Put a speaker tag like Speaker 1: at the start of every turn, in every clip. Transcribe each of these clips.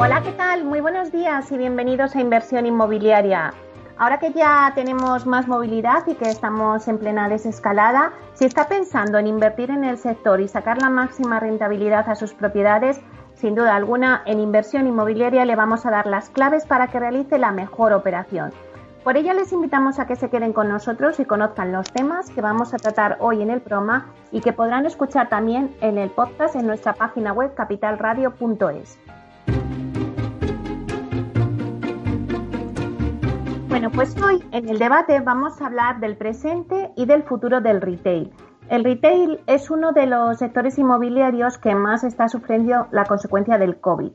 Speaker 1: Hola, ¿qué tal? Muy buenos días y bienvenidos a Inversión Inmobiliaria. Ahora que ya tenemos más movilidad y que estamos en plena desescalada, si está pensando en invertir en el sector y sacar la máxima rentabilidad a sus propiedades, sin duda alguna, en Inversión Inmobiliaria le vamos a dar las claves para que realice la mejor operación. Por ello les invitamos a que se queden con nosotros y conozcan los temas que vamos a tratar hoy en el programa y que podrán escuchar también en el podcast en nuestra página web capitalradio.es. Bueno, pues hoy en el debate vamos a hablar del presente y del futuro del retail. El retail es uno de los sectores inmobiliarios que más está sufriendo la consecuencia del COVID.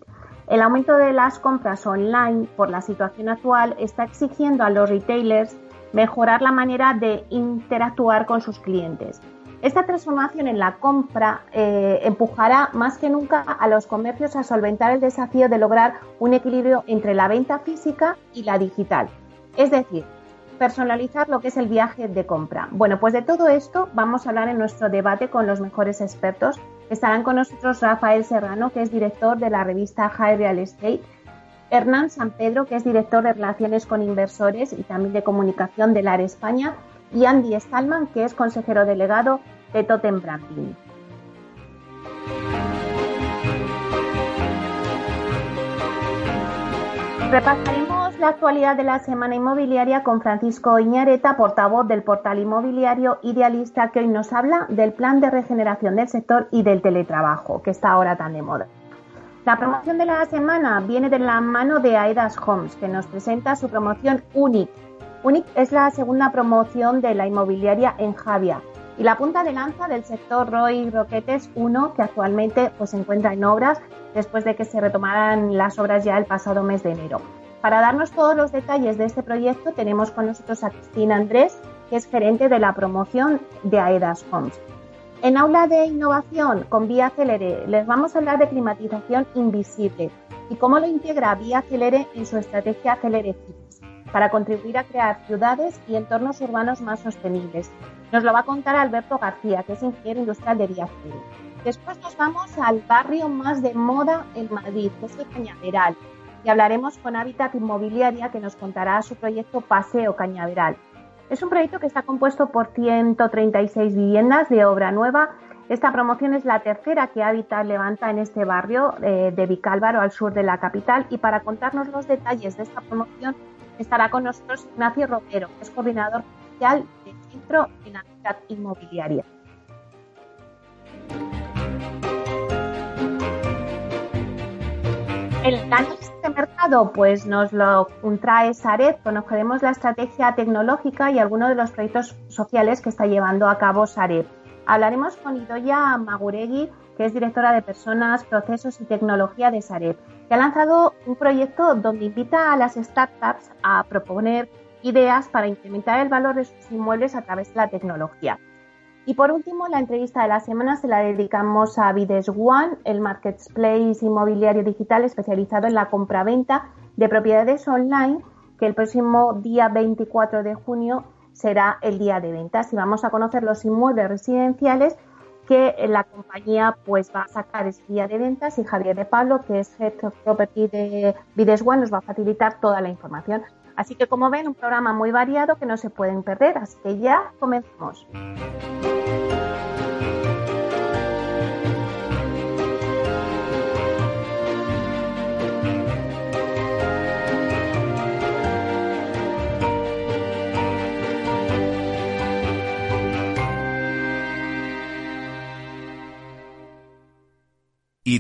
Speaker 1: El aumento de las compras online por la situación actual está exigiendo a los retailers mejorar la manera de interactuar con sus clientes. Esta transformación en la compra eh, empujará más que nunca a los comercios a solventar el desafío de lograr un equilibrio entre la venta física y la digital. Es decir, personalizar lo que es el viaje de compra. Bueno, pues de todo esto vamos a hablar en nuestro debate con los mejores expertos. Estarán con nosotros Rafael Serrano, que es director de la revista High Real Estate, Hernán San Pedro, que es director de Relaciones con Inversores y también de Comunicación de LAR España, y Andy Stallman, que es consejero delegado de Totem Branding. La actualidad de la semana inmobiliaria con Francisco Iñareta, portavoz del portal inmobiliario Idealista, que hoy nos habla del plan de regeneración del sector y del teletrabajo, que está ahora tan de moda. La promoción de la semana viene de la mano de Aedas Homes, que nos presenta su promoción UNIC. UNIC es la segunda promoción de la inmobiliaria en Javia y la punta de lanza del sector Roy Roquetes 1, que actualmente pues, se encuentra en obras después de que se retomaran las obras ya el pasado mes de enero. Para darnos todos los detalles de este proyecto tenemos con nosotros a Cristina Andrés, que es gerente de la promoción de AEDAS Homes. En aula de innovación con Vía Celere les vamos a hablar de climatización invisible y cómo lo integra Vía Celere en su estrategia Celere Cities para contribuir a crear ciudades y entornos urbanos más sostenibles. Nos lo va a contar Alberto García, que es ingeniero industrial de Vía Celere. Después nos vamos al barrio más de moda en Madrid, que es el Cañaveral, y hablaremos con Hábitat Inmobiliaria, que nos contará su proyecto Paseo Cañaveral. Es un proyecto que está compuesto por 136 viviendas de obra nueva. Esta promoción es la tercera que Habitat levanta en este barrio eh, de Vicálvaro, al sur de la capital. Y para contarnos los detalles de esta promoción estará con nosotros Ignacio Romero, que es coordinador oficial del Centro en Habitat Inmobiliaria. El análisis de mercado pues nos lo trae Sareb, conoceremos la estrategia tecnológica y algunos de los proyectos sociales que está llevando a cabo Sareb. Hablaremos con Idoya Maguregui, que es directora de Personas, Procesos y Tecnología de Sareb, que ha lanzado un proyecto donde invita a las startups a proponer ideas para incrementar el valor de sus inmuebles a través de la tecnología. Y por último, la entrevista de la semana se la dedicamos a Vides One, el marketplace inmobiliario digital especializado en la compraventa de propiedades online, que el próximo día 24 de junio será el día de ventas y vamos a conocer los inmuebles residenciales que la compañía pues va a sacar ese día de ventas y Javier de Pablo, que es Head of Property de Vides One, nos va a facilitar toda la información. Así que como ven, un programa muy variado que no se pueden perder, así que ya comenzamos.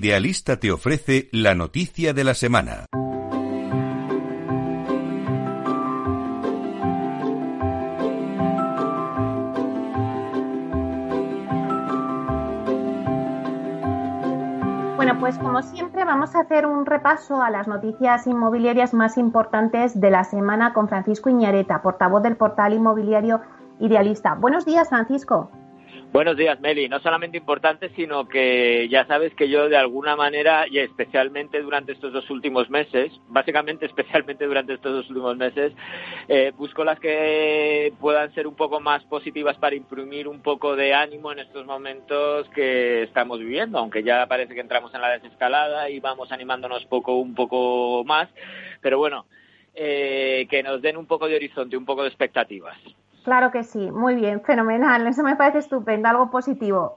Speaker 2: Idealista te ofrece la noticia de la semana.
Speaker 1: Bueno, pues como siempre vamos a hacer un repaso a las noticias inmobiliarias más importantes de la semana con Francisco Iñareta, portavoz del portal inmobiliario Idealista. Buenos días, Francisco.
Speaker 3: Buenos días, Meli. No solamente importante, sino que ya sabes que yo de alguna manera, y especialmente durante estos dos últimos meses, básicamente especialmente durante estos dos últimos meses, eh, busco las que puedan ser un poco más positivas para imprimir un poco de ánimo en estos momentos que estamos viviendo, aunque ya parece que entramos en la desescalada y vamos animándonos poco, un poco más, pero bueno, eh, que nos den un poco de horizonte, un poco de expectativas.
Speaker 1: Claro que sí, muy bien, fenomenal, eso me parece estupendo, algo positivo.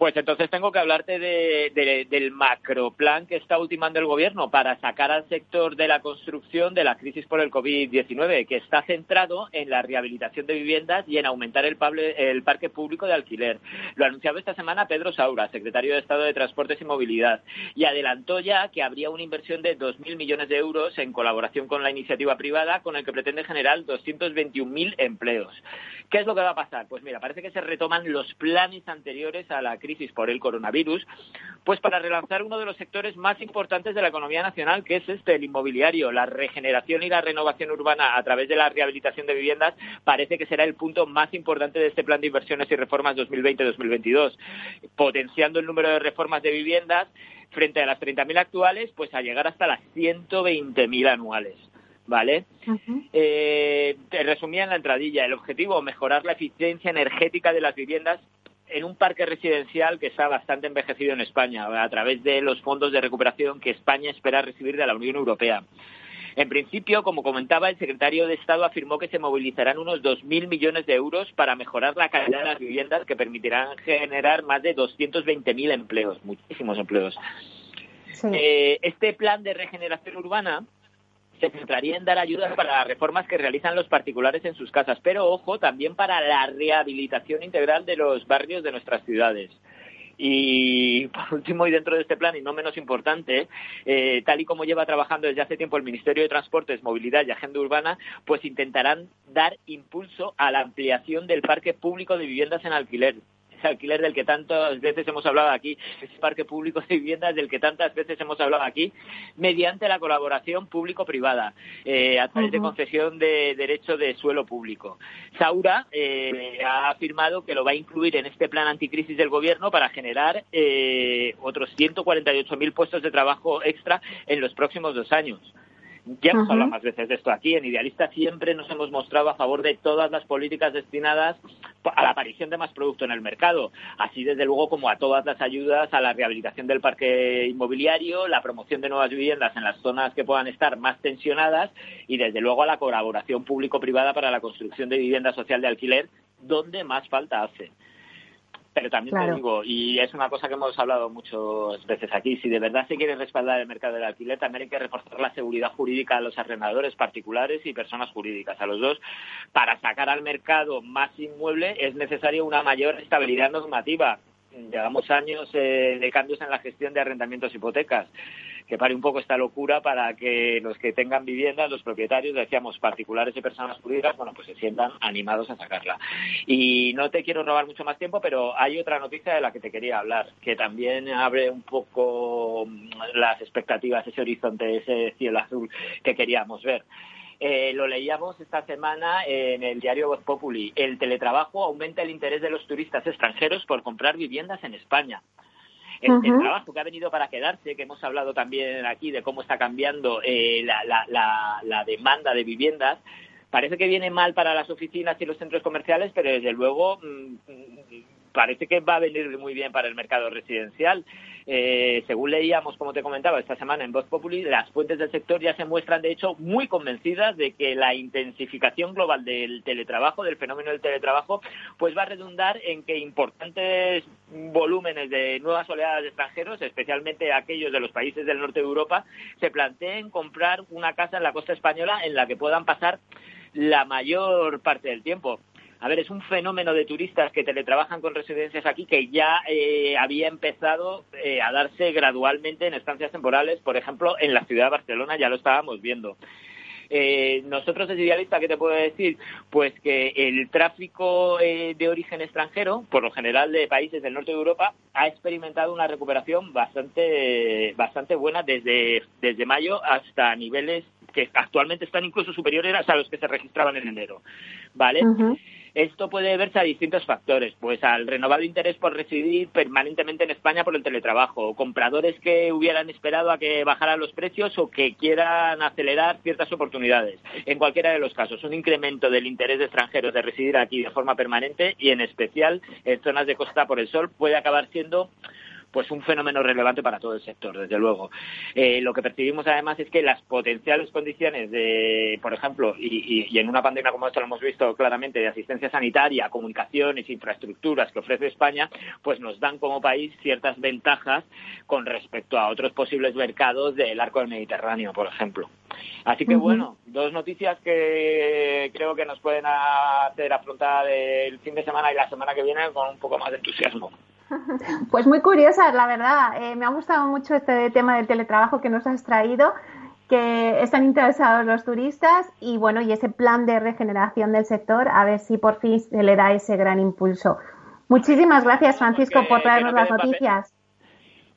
Speaker 3: Pues entonces tengo que hablarte de, del macroplan que está ultimando el gobierno para sacar al sector de la construcción de la crisis por el COVID-19, que está centrado en la rehabilitación de viviendas y en aumentar el, el, parque público de alquiler. Lo anunciaba esta semana Pedro Saura, secretario de Estado de Transportes y Movilidad, y adelantó ya que habría una inversión de 2.000 millones de euros en colaboración con la iniciativa privada, con el que pretende generar 221.000 empleos. ¿Qué es lo que va a pasar? Pues mira, parece que se retoman los planes anteriores a la crisis por el coronavirus, pues para relanzar uno de los sectores más importantes de la economía nacional, que es este, el inmobiliario. La regeneración y la renovación urbana a través de la rehabilitación de viviendas parece que será el punto más importante de este plan de inversiones y reformas 2020-2022, potenciando el número de reformas de viviendas frente a las 30.000 actuales, pues a llegar hasta las 120.000 anuales. ¿vale? Eh, te resumía en la entradilla, el objetivo, mejorar la eficiencia energética de las viviendas en un parque residencial que está bastante envejecido en España, a través de los fondos de recuperación que España espera recibir de la Unión Europea. En principio, como comentaba, el secretario de Estado afirmó que se movilizarán unos 2.000 millones de euros para mejorar la calidad de las viviendas que permitirán generar más de 220.000 empleos, muchísimos empleos. Eh, este plan de regeneración urbana se centraría en dar ayudas para las reformas que realizan los particulares en sus casas, pero ojo, también para la rehabilitación integral de los barrios de nuestras ciudades. Y por último, y dentro de este plan, y no menos importante, eh, tal y como lleva trabajando desde hace tiempo el Ministerio de Transportes, Movilidad y Agenda Urbana, pues intentarán dar impulso a la ampliación del parque público de viviendas en alquiler alquiler del que tantas veces hemos hablado aquí, ese parque público de viviendas del que tantas veces hemos hablado aquí, mediante la colaboración público-privada, eh, a través de concesión de derecho de suelo público. Saura eh, ha afirmado que lo va a incluir en este plan anticrisis del gobierno para generar eh, otros 148.000 puestos de trabajo extra en los próximos dos años. Ya hemos hablado más veces de esto aquí. En Idealista siempre nos hemos mostrado a favor de todas las políticas destinadas a la aparición de más producto en el mercado, así desde luego como a todas las ayudas a la rehabilitación del parque inmobiliario, la promoción de nuevas viviendas en las zonas que puedan estar más tensionadas y desde luego a la colaboración público-privada para la construcción de vivienda social de alquiler, donde más falta hace. Pero también te digo, y es una cosa que hemos hablado muchas veces aquí, si de verdad se quiere respaldar el mercado del alquiler, también hay que reforzar la seguridad jurídica a los arrendadores particulares y personas jurídicas, a los dos. Para sacar al mercado más inmueble es necesaria una mayor estabilidad normativa. Llevamos años eh, de cambios en la gestión de arrendamientos hipotecas que pare un poco esta locura para que los que tengan viviendas, los propietarios, decíamos particulares y personas jurídicas, bueno, pues se sientan animados a sacarla. Y no te quiero robar mucho más tiempo, pero hay otra noticia de la que te quería hablar, que también abre un poco las expectativas, ese horizonte, ese cielo azul que queríamos ver. Eh, lo leíamos esta semana en el diario Voz Populi. El teletrabajo aumenta el interés de los turistas extranjeros por comprar viviendas en España. El, trabajo que ha venido para quedarse, que hemos hablado también aquí de cómo está cambiando eh, la, demanda de viviendas, parece que viene mal para las oficinas y los centros comerciales, pero desde luego mm, parece que va a venir muy bien para el mercado residencial. Eh, según leíamos, como te comentaba, esta semana en Voz Populi, las fuentes del sector ya se muestran, de hecho, muy convencidas de que la intensificación global del teletrabajo, del fenómeno del teletrabajo, pues va a redundar en que importantes volúmenes de nuevas oleadas de extranjeros, especialmente aquellos de los países del norte de Europa, se planteen comprar una casa en la costa española en la que puedan pasar la mayor parte del tiempo a ver, es un fenómeno de turistas que teletrabajan con residencias aquí que ya eh, había empezado eh, a darse gradualmente en estancias temporales, por ejemplo, en la ciudad de Barcelona ya lo estábamos viendo. Eh, nosotros desde Idealista, ¿qué te puedo decir? Pues que el tráfico de origen extranjero, por lo general de países del norte de Europa, ha experimentado una recuperación bastante, bastante buena desde, desde mayo hasta niveles que actualmente están incluso superiores a los que se registraban en enero. ¿Vale? Esto puede deberse a distintos factores, pues al renovado interés por residir permanentemente en España por el teletrabajo, compradores que hubieran esperado a que bajaran los precios o que quieran acelerar ciertas oportunidades. En cualquiera de los casos, un incremento del interés de extranjeros de residir aquí de forma permanente y en especial en zonas de costa por el sol puede acabar siendo pues un fenómeno relevante para todo el sector, desde luego. Eh, lo que percibimos además es que las potenciales condiciones de, por ejemplo, y, en una pandemia como esta lo hemos visto claramente, de asistencia sanitaria, comunicaciones, infraestructuras que ofrece España, pues nos dan como país ciertas ventajas con respecto a otros posibles mercados del arco del Mediterráneo, por ejemplo. Así que bueno, dos noticias que creo que nos pueden hacer afrontar el fin de semana y la semana que viene con un poco más de entusiasmo.
Speaker 1: Pues muy curiosas, la verdad. Eh, me ha gustado mucho este tema del teletrabajo que nos has traído, que están interesados los turistas y bueno, y ese plan de regeneración del sector, a ver si por fin se le da ese gran impulso. Muchísimas gracias, Francisco, por traernos las noticias.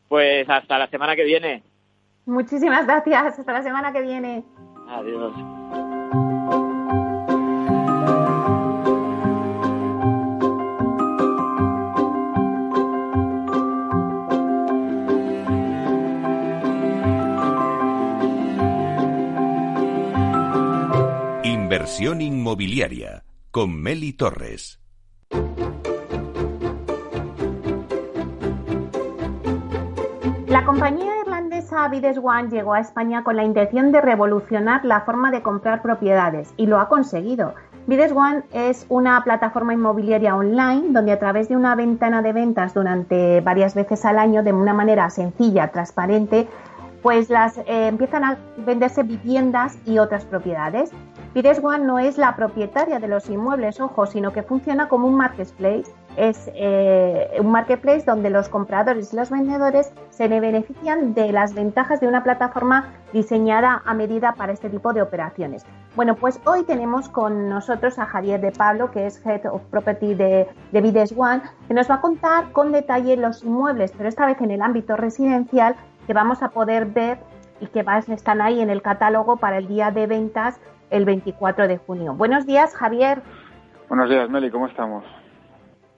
Speaker 3: Pues hasta la semana que viene.
Speaker 1: Muchísimas gracias. Hasta la semana que viene.
Speaker 3: Adiós.
Speaker 2: Inversión inmobiliaria con Meli Torres.
Speaker 1: La compañía irlandesa Vides One llegó a España con la intención de revolucionar la forma de comprar propiedades y lo ha conseguido. Vides One es una plataforma inmobiliaria online donde a través de una ventana de ventas durante varias veces al año de una manera sencilla, transparente, pues las eh, empiezan a venderse viviendas y otras propiedades. Pires One no es la propietaria de los inmuebles, ojo, sino que funciona como un marketplace. Es eh, un marketplace donde los compradores y los vendedores se benefician de las ventajas de una plataforma diseñada a medida para este tipo de operaciones. Bueno, pues hoy tenemos con nosotros a Javier de Pablo, que es Head of Property de, de Vides One, que nos va a contar con detalle los inmuebles, pero esta vez en el ámbito residencial, que vamos a poder ver y que están ahí en el catálogo para el día de ventas el 24 de junio. Buenos días, Javier.
Speaker 4: Buenos días, Meli, ¿cómo estamos?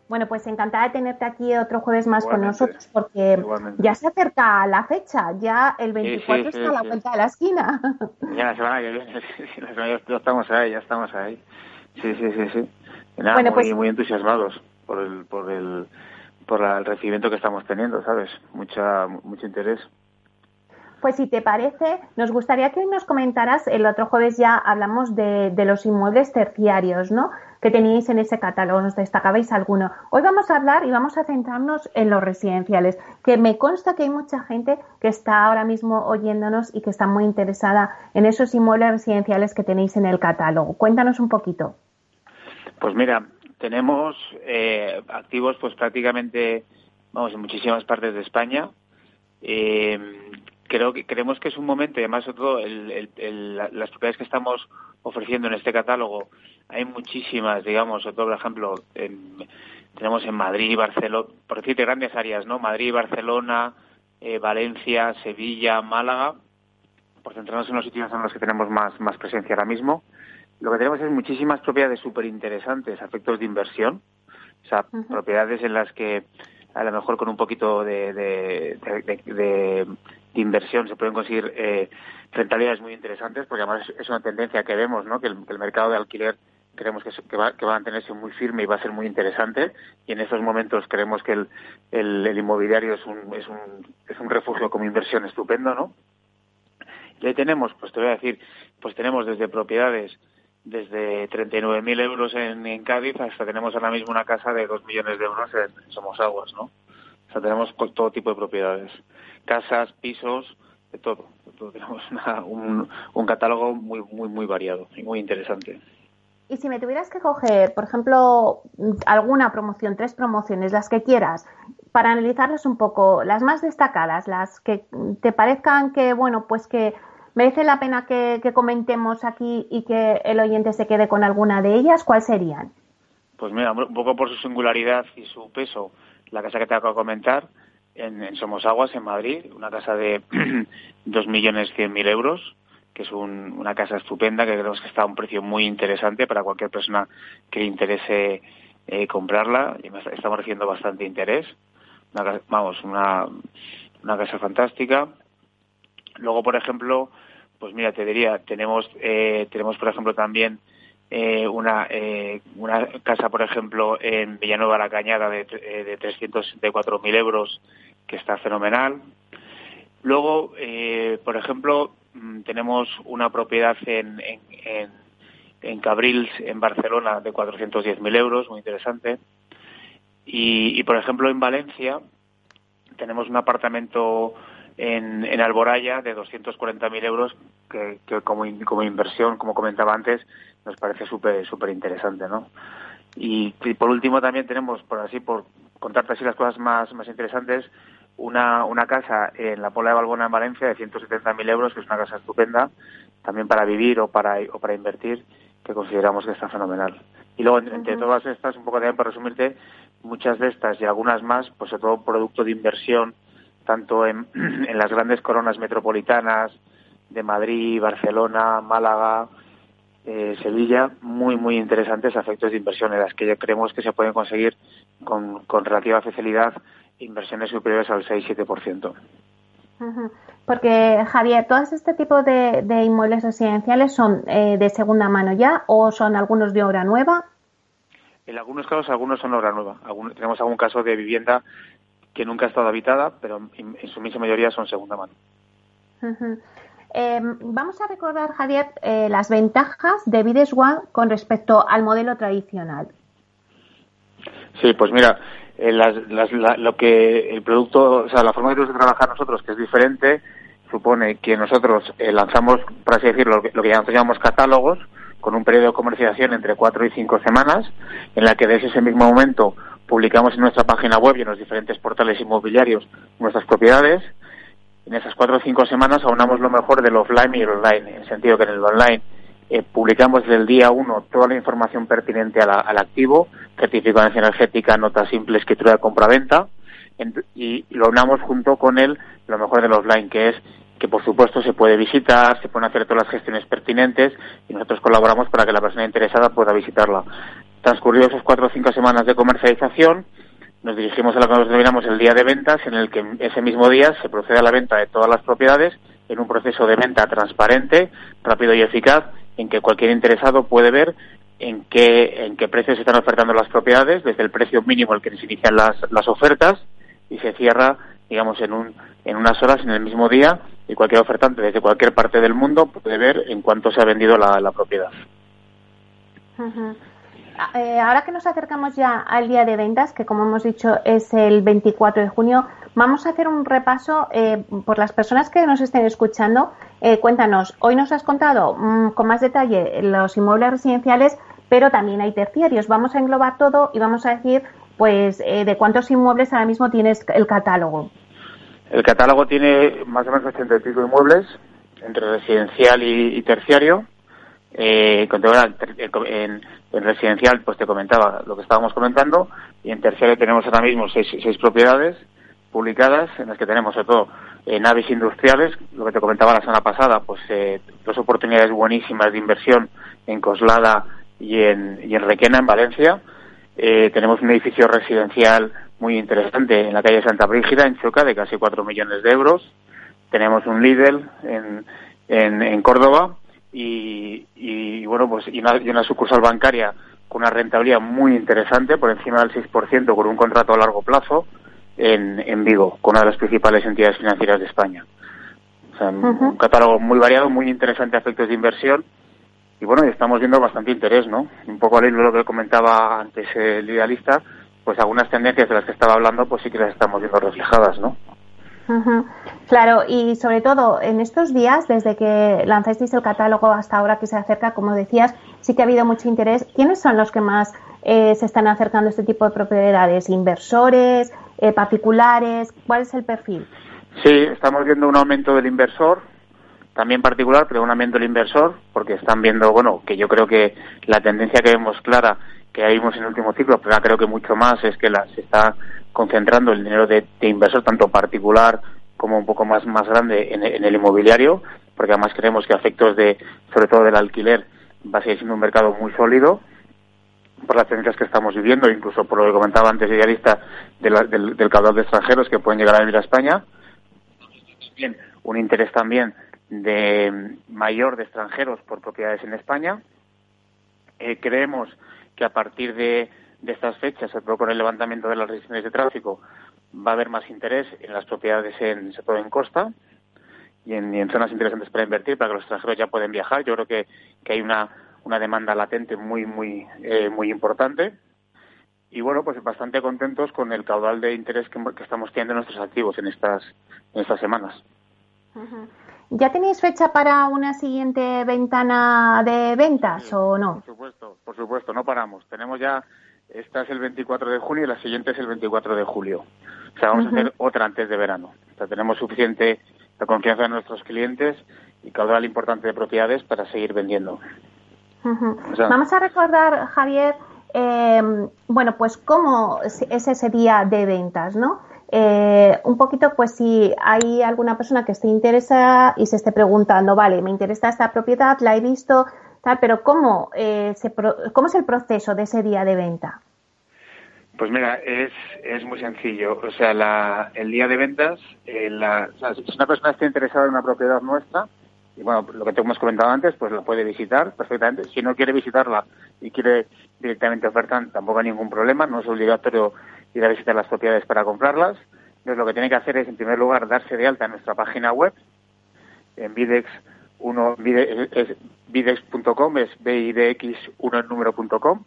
Speaker 1: Bueno, pues encantada de tenerte aquí otro jueves más con nosotros porque ya se acerca la fecha, ya el 24 está a la vuelta de la esquina.
Speaker 4: Ya la semana que viene, ya estamos ahí, ya estamos ahí. Sí, sí, sí, sí. bueno, muy, pues, muy entusiasmados por el, por el, por el recibimiento que estamos teniendo, ¿sabes? Mucha, mucho interés.
Speaker 1: Pues si te parece, nos gustaría que hoy nos comentaras, el otro jueves ya hablamos de, los inmuebles terciarios, ¿no? Que teníais en ese catálogo, nos destacabais alguno. Hoy vamos a hablar y vamos a centrarnos en los residenciales, que me consta que hay mucha gente que está ahora mismo oyéndonos y que está muy interesada en esos inmuebles residenciales que tenéis en el catálogo. Cuéntanos un poquito.
Speaker 4: Pues mira, tenemos eh, activos pues prácticamente, vamos, en muchísimas partes de España. Eh, creo que creemos que es un momento, y además otro, las propiedades que estamos ofreciendo en este catálogo, hay muchísimas, digamos, otro por ejemplo, tenemos en Madrid, Barcelona, por decirte grandes áreas, ¿no? Madrid, Barcelona, eh, Valencia, Sevilla, Málaga, por centrarnos en los sitios en los que tenemos más, más presencia ahora mismo, lo que tenemos es muchísimas propiedades súper interesantes, efectos de inversión, o sea, propiedades en las que a lo mejor con un poquito de, de, inversión se pueden conseguir eh, rentabilidades muy interesantes, porque además es una tendencia que vemos, ¿no? que el, mercado de alquiler creemos que, que, va, que va a mantenerse muy firme y va a ser muy interesante y en estos momentos creemos que el, el, inmobiliario es un, es, un, es un refugio como inversión estupendo, ¿no? Y ahí tenemos, pues te voy a decir, pues tenemos desde propiedades desde 39.000 euros en, Cádiz hasta tenemos ahora mismo una casa de 2 millones de euros en, Somos Aguas, ¿no? O sea, tenemos todo tipo de propiedades. Casas, pisos, de todo. Tenemos un, un catálogo muy, muy, muy variado y muy interesante.
Speaker 1: Y si me tuvieras que coger, por ejemplo, alguna promoción, tres promociones, las que quieras, para analizarlas un poco, las más destacadas, las que te parezcan que, bueno, pues que merece la pena que, comentemos aquí y que el oyente se quede con alguna de ellas, ¿cuáles serían?
Speaker 4: Pues mira, un poco por su singularidad y su peso, la casa que te acabo de comentar, en, Somos Aguas, en Madrid, una casa de 2.100.000 euros, que es una casa estupenda, que creemos que está a un precio muy interesante para cualquier persona que le interese eh, comprarla. Y estamos recibiendo bastante interés. vamos, una, una casa fantástica. Luego, por ejemplo, pues mira, te diría, tenemos, eh, tenemos por ejemplo también eh, una, eh, una casa, por ejemplo, en Villanueva la Cañada de, eh, de 364.000 euros, que está fenomenal. Luego, eh, por ejemplo, Mm, tenemos una propiedad en, en, en, Cabrils, en Barcelona, de 410.000 euros, muy interesante. Y, por ejemplo, en Valencia tenemos un apartamento en, en Alboraya de 240.000 euros que, que como, como, inversión, como comentaba antes, nos parece súper súper interesante, ¿no? Y, por último también tenemos, por así, por contarte así las cosas más, más interesantes, una, una casa en la Pola de Balbona en Valencia de 170.000 euros, que es una casa estupenda, también para vivir o para, o para invertir, que consideramos que está fenomenal. Y luego, entre todas estas, un poco también para resumirte, muchas de estas y algunas más, pues sobre todo producto de inversión, tanto en, en las grandes coronas metropolitanas de Madrid, Barcelona, Málaga, eh, Sevilla, muy, muy interesantes efectos de inversión en las que ya creemos que se pueden conseguir con, con relativa facilidad inversiones superiores al 6-7%.
Speaker 1: Porque, Javier, ¿todos este tipo de, inmuebles residenciales son eh, de segunda mano ya o son algunos de obra nueva?
Speaker 4: En algunos casos, algunos son obra nueva. tenemos algún caso de vivienda que nunca ha estado habitada, pero en, su misma mayoría son segunda mano.
Speaker 1: Em, vamos a recordar, Javier, eh, las ventajas de Vides One con respecto al modelo tradicional.
Speaker 4: Sí, pues mira, eh, las, lo que el producto, o sea, la forma que tenemos de trabajar nosotros, que es diferente, supone que nosotros eh, lanzamos, por así decirlo, lo que, nosotros llamamos catálogos, con un periodo de comercialización entre cuatro y cinco semanas, en la que desde ese mismo momento publicamos en nuestra página web y en los diferentes portales inmobiliarios nuestras propiedades. En esas cuatro o cinco semanas aunamos lo mejor del offline y el online, en el sentido que en el online eh, publicamos desde el día uno toda la información pertinente al activo, certificación energética, nota simple, escritura de compraventa, y lo unamos junto con él lo mejor del offline, que es que por supuesto se puede visitar, se pueden hacer todas las gestiones pertinentes y nosotros colaboramos para que la persona interesada pueda visitarla. Transcurridos esas cuatro o cinco semanas de comercialización, nos dirigimos a lo que nos denominamos el día de ventas, en el que ese mismo día se procede a la venta de todas las propiedades en un proceso de venta transparente, rápido y eficaz, en que cualquier interesado puede ver en qué, en qué precio se están ofertando las propiedades, desde el precio mínimo al que se inician las, las ofertas y se cierra, digamos, en, un, en unas horas, en el mismo día, y cualquier ofertante desde cualquier parte del mundo puede ver en cuánto se ha vendido la, la propiedad.
Speaker 1: Eh, ahora que nos acercamos ya al día de ventas, que como hemos dicho es el 24 de junio, vamos a hacer un repaso eh, por las personas que nos estén escuchando. Eh, cuéntanos, hoy nos has contado mm, con más detalle los inmuebles residenciales, pero también hay terciarios. Vamos a englobar todo y vamos a decir, pues, de cuántos inmuebles ahora mismo tienes el catálogo.
Speaker 4: El catálogo tiene más o menos 85 inmuebles entre residencial y terciario eh, en, en, residencial, pues te comentaba lo que estábamos comentando, y en terciario tenemos ahora mismo seis, seis propiedades, publicadas en las que tenemos sobre todo eh, naves industriales, lo que te comentaba la semana pasada, pues eh, dos oportunidades buenísimas de inversión en Coslada y en, Requena, en Valencia. Eh, tenemos un edificio residencial muy interesante en la calle Santa Brígida, en Choca, de casi cuatro millones de euros. Tenemos un Lidl en, en Córdoba y, y, bueno, pues y una, y una sucursal bancaria con una rentabilidad muy interesante, por encima del 6%, con un contrato a largo plazo en, en Vigo, con una de las principales entidades financieras de España. O sea, un catálogo muy variado, muy interesante a efectos de inversión. Y bueno, estamos viendo bastante interés, ¿no? Un poco al hilo de lo que comentaba antes el idealista, pues algunas tendencias de las que estaba hablando, pues sí que las estamos viendo reflejadas, ¿no?
Speaker 1: Claro, y sobre todo en estos días, desde que lanzasteis el catálogo hasta ahora que se acerca, como decías, sí que ha habido mucho interés. ¿Quiénes son los que más eh, se están acercando a este tipo de propiedades? ¿Inversores? Eh, ¿Particulares? ¿Cuál es el perfil?
Speaker 4: Sí, estamos viendo un aumento del inversor, también particular, pero un aumento del inversor, porque están viendo, bueno, que yo creo que la tendencia que vemos clara, que vimos en el último ciclo, pero creo que mucho más, es que la, se está concentrando el dinero de, inversor, tanto particular como un poco más, más grande, en, el inmobiliario, porque además creemos que a efectos de, sobre todo del alquiler, va a seguir siendo un mercado muy sólido por las tendencias que estamos viviendo, incluso por lo que comentaba antes idealista del, del, del caudal de extranjeros que pueden llegar a vivir a España. Bien, un interés también de mayor de extranjeros por propiedades en España. Eh, creemos que a partir de de estas fechas, sobre todo con el levantamiento de las restricciones de tráfico, va a haber más interés en las propiedades, en, sobre todo en costa y en, zonas interesantes para invertir, para que los extranjeros ya pueden viajar. Yo creo que, que hay una, una demanda latente muy, muy, eh, muy importante. Y bueno, pues bastante contentos con el caudal de interés que, estamos teniendo en nuestros activos en estas, en estas semanas.
Speaker 1: ¿Ya tenéis fecha para una siguiente ventana de ventas o no?
Speaker 4: Por supuesto, por supuesto, no paramos. Tenemos ya esta es el 24 de junio y la siguiente es el 24 de julio. O sea, vamos a hacer otra antes de verano. O sea, tenemos suficiente la confianza de nuestros clientes y caudal importante de propiedades para seguir vendiendo.
Speaker 1: vamos a recordar, Javier, eh, bueno, pues cómo es ese día de ventas, ¿no? Eh, un poquito, pues si hay alguna persona que esté interesada y se esté preguntando, vale, me interesa esta propiedad, la he visto, pero ¿cómo, eh, se ¿cómo es el proceso de ese día de venta?
Speaker 4: Pues mira, es, es muy sencillo. O sea, la, el día de ventas, eh, si una persona está interesada en una propiedad nuestra, y bueno, lo que te hemos comentado antes, pues la puede visitar perfectamente. Si no quiere visitarla y quiere directamente ofertar, tampoco hay ningún problema, no es obligatorio ir a visitar las propiedades para comprarlas. Entonces lo que tiene que hacer es, en primer lugar, darse de alta en nuestra página web, en Videx uno bidex.com, es bidx1 en número.com,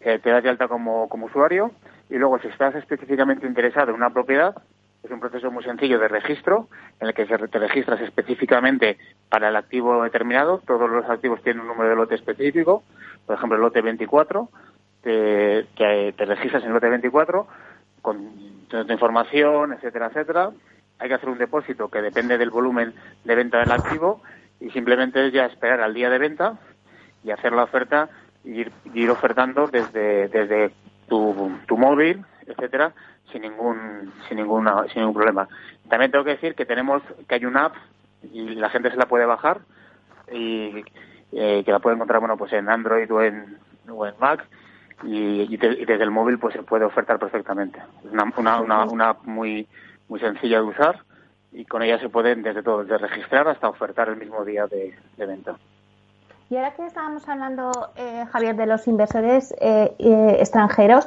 Speaker 4: eh, te das de alta como, usuario y luego si estás específicamente interesado en una propiedad, es un proceso muy sencillo de registro en el que te registras específicamente para el activo determinado. Todos los activos tienen un número de lote específico. Por ejemplo, el lote 24, te, te, registras en el lote 24 con tu información, etcétera, etcétera. Hay que hacer un depósito que depende del volumen de venta del activo y simplemente es ya esperar al día de venta y hacer la oferta y ir, ir ofertando desde, desde tu, tu móvil, etcétera, sin ningún, sin ninguna, sin ningún problema. También tengo que decir que tenemos, que hay una app y la gente se la puede bajar y eh, que la puede encontrar, bueno, pues en Android o en, o en Mac y, desde el móvil pues se puede ofertar perfectamente. Una, una, una, una app muy, muy sencilla de usar y con ella se pueden desde todo, desde registrar hasta ofertar el mismo día de, venta.
Speaker 1: Y ahora que estábamos hablando, eh, Javier, de los inversores eh, eh, extranjeros,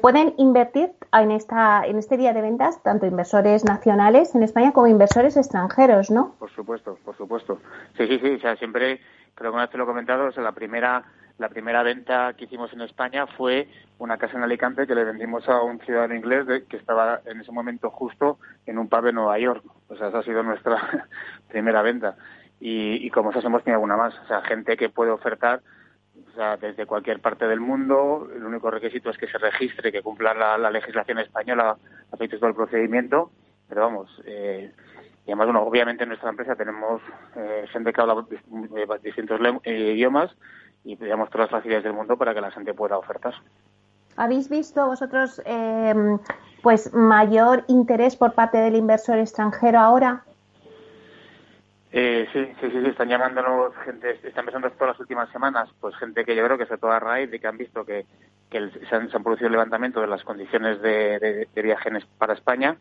Speaker 1: pueden invertir en esta en este día de ventas tanto inversores nacionales en España como inversores extranjeros, ¿no?
Speaker 4: Por supuesto, por supuesto. Sí, sí, sí. O sea, siempre, creo que una vez te lo he comentado, o la primera la primera venta que hicimos en España fue una casa en Alicante que le vendimos a un ciudadano inglés que estaba en ese momento justo en un pub en Nueva York. O sea, esa ha sido nuestra primera venta. Y, como esas hemos tenido alguna más. O sea, gente que puede ofertar o sea, desde cualquier parte del mundo. El único requisito es que se registre, que cumpla la, legislación española a efectos del procedimiento. Pero vamos, eh, y además, bueno, obviamente en nuestra empresa tenemos eh, gente que habla distintos idiomas y pedíamos todas las facilidades del mundo para que la gente pueda ofertar.
Speaker 1: ¿Habéis visto vosotros, em, pues mayor interés por parte del inversor extranjero ahora?
Speaker 4: Eh, sí, sí, sí, están llamándonos gente, están empezando todas las últimas semanas, pues gente que yo creo que se toda raíz de que han visto que, se, han, producido el levantamiento de las condiciones de, de, viaje para España,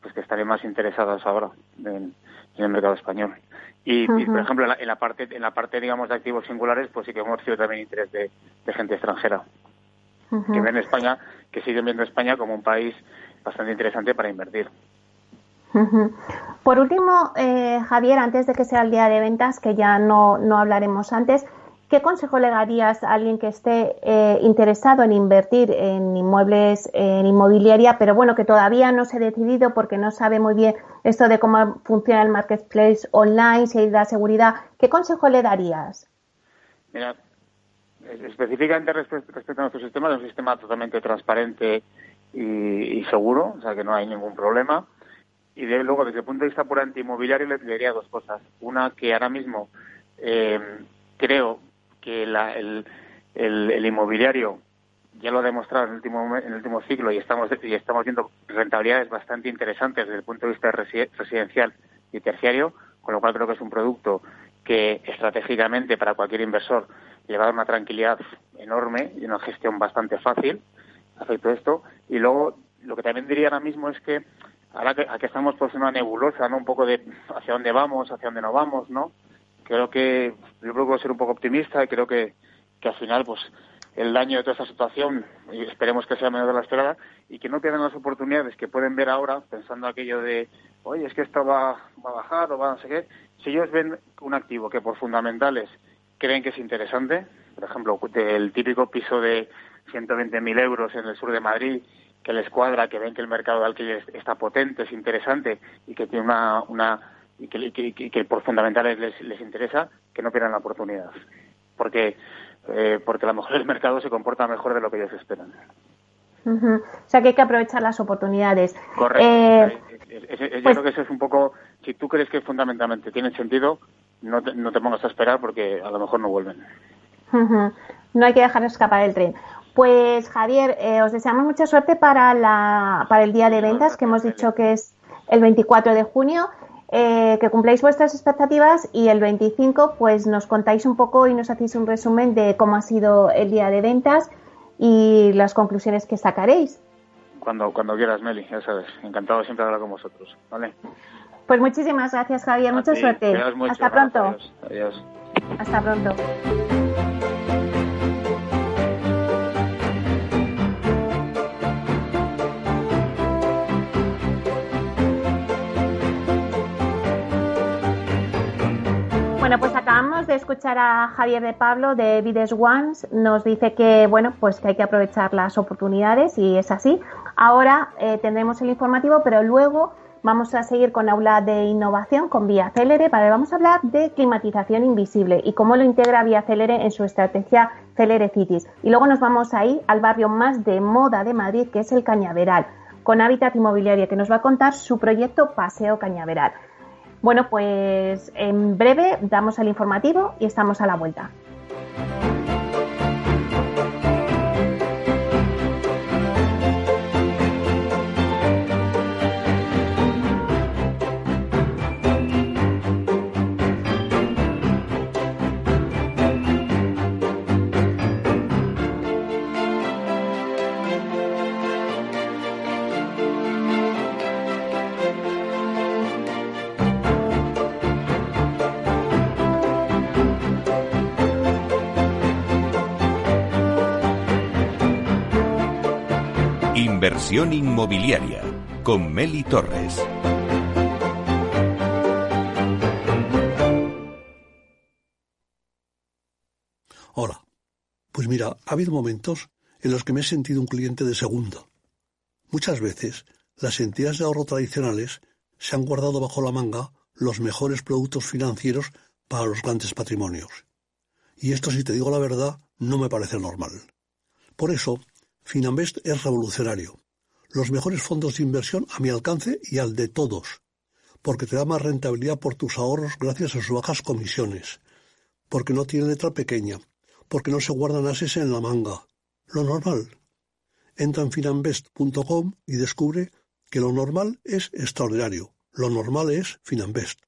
Speaker 4: pues que estarían más interesados ahora en, el mercado español. Y, por ejemplo, en la, parte, en la parte, digamos, de activos singulares, pues sí que hemos recibido también interés de, gente extranjera, que ven España, que siguen viendo España como un país bastante interesante para invertir.
Speaker 1: Por último, eh, Javier, antes de que sea el día de ventas, que ya no, no hablaremos antes, ¿qué consejo le darías a alguien que esté eh, interesado en invertir en inmuebles, en inmobiliaria, pero bueno, que todavía no se ha decidido porque no sabe muy bien esto de cómo funciona el marketplace online, si hay la seguridad? ¿Qué consejo le darías?
Speaker 4: Mira, específicamente respecto, a nuestro sistema, es un sistema totalmente transparente y, seguro, o sea que no hay ningún problema. Y de, luego, desde el punto de vista puramente inmobiliario, le diría dos cosas. Una, que ahora mismo eh, creo que el, el, inmobiliario ya lo ha demostrado en el último, en el último ciclo y estamos, y estamos viendo rentabilidades bastante interesantes desde el punto de vista residencial y terciario, con lo cual creo que es un producto que estratégicamente para cualquier inversor le va a dar una tranquilidad enorme y una gestión bastante fácil afecto esto. Y luego, lo que también diría ahora mismo es que ahora que aquí estamos pues en una nebulosa, ¿no? Un poco de hacia dónde vamos, hacia dónde no vamos, ¿no? Creo que yo a ser un poco optimista y creo que, que al final pues el daño de toda esta situación esperemos que sea menor de la esperada y que no pierdan las oportunidades que pueden ver ahora pensando aquello de oye es que esto va, va a bajar o va a no sé qué si ellos ven un activo que por fundamentales creen que es interesante por ejemplo el típico piso de 120.000 euros en el sur de Madrid, que les cuadra, que ven que el mercado de alquiler está potente, es interesante y que tiene una, una y que, por fundamentales les, interesa, que no pierdan la oportunidad. Porque, eh, porque a lo mejor el mercado se comporta mejor de lo que ellos esperan.
Speaker 1: O sea que hay que aprovechar las oportunidades.
Speaker 4: Correcto. Eh, yo pues creo que eso es un poco, si tú crees que fundamentalmente tiene sentido, no te, no te pongas a esperar porque a lo mejor no vuelven.
Speaker 1: No hay que dejar escapar el tren. Pues Javier, eh, os deseamos mucha suerte para, la, para el día de ventas que hemos dicho que es el 24 de junio. Eh, que cumpláis vuestras expectativas y el 25 pues nos contáis un poco y nos hacéis un resumen de cómo ha sido el día de ventas y las conclusiones que sacaréis.
Speaker 4: Cuando, cuando quieras, Meli, ya sabes. Encantado siempre de hablar con vosotros. ¿vale?
Speaker 1: Pues muchísimas gracias, Javier. mucha suerte. Hasta pronto.
Speaker 4: Adiós.
Speaker 1: Hasta pronto. Acabamos de escuchar a Javier de Pablo de Vides Ones. Nos dice que, bueno, pues que hay que aprovechar las oportunidades y es así. Ahora eh, tendremos el informativo, pero luego vamos a seguir con aula de innovación con Vía Célere. vamos a hablar de climatización invisible y cómo lo integra Vía Célere en su estrategia Célere Cities. Y luego nos vamos a ir al barrio más de moda de Madrid, que es el Cañaveral, con Hábitat Inmobiliaria, que nos va a contar su proyecto Paseo Cañaveral. Bueno, pues en breve damos el informativo y estamos a la vuelta.
Speaker 2: Inversión inmobiliaria con Meli Torres.
Speaker 5: Hola. Pues mira, ha habido momentos en los que me he sentido un cliente de segunda. Muchas veces, las entidades de ahorro tradicionales se han guardado bajo la manga los mejores productos financieros para los grandes patrimonios. Y esto, si te digo la verdad, no me parece normal. Por eso, Finambest es revolucionario. Los mejores fondos de inversión a mi alcance y al de todos. Porque te da más rentabilidad por tus ahorros gracias a sus bajas comisiones. Porque no tiene letra pequeña. Porque no se guardan ases en la manga. Lo normal. Entra en finambest.com y descubre que lo normal es extraordinario. Lo normal es Finambest.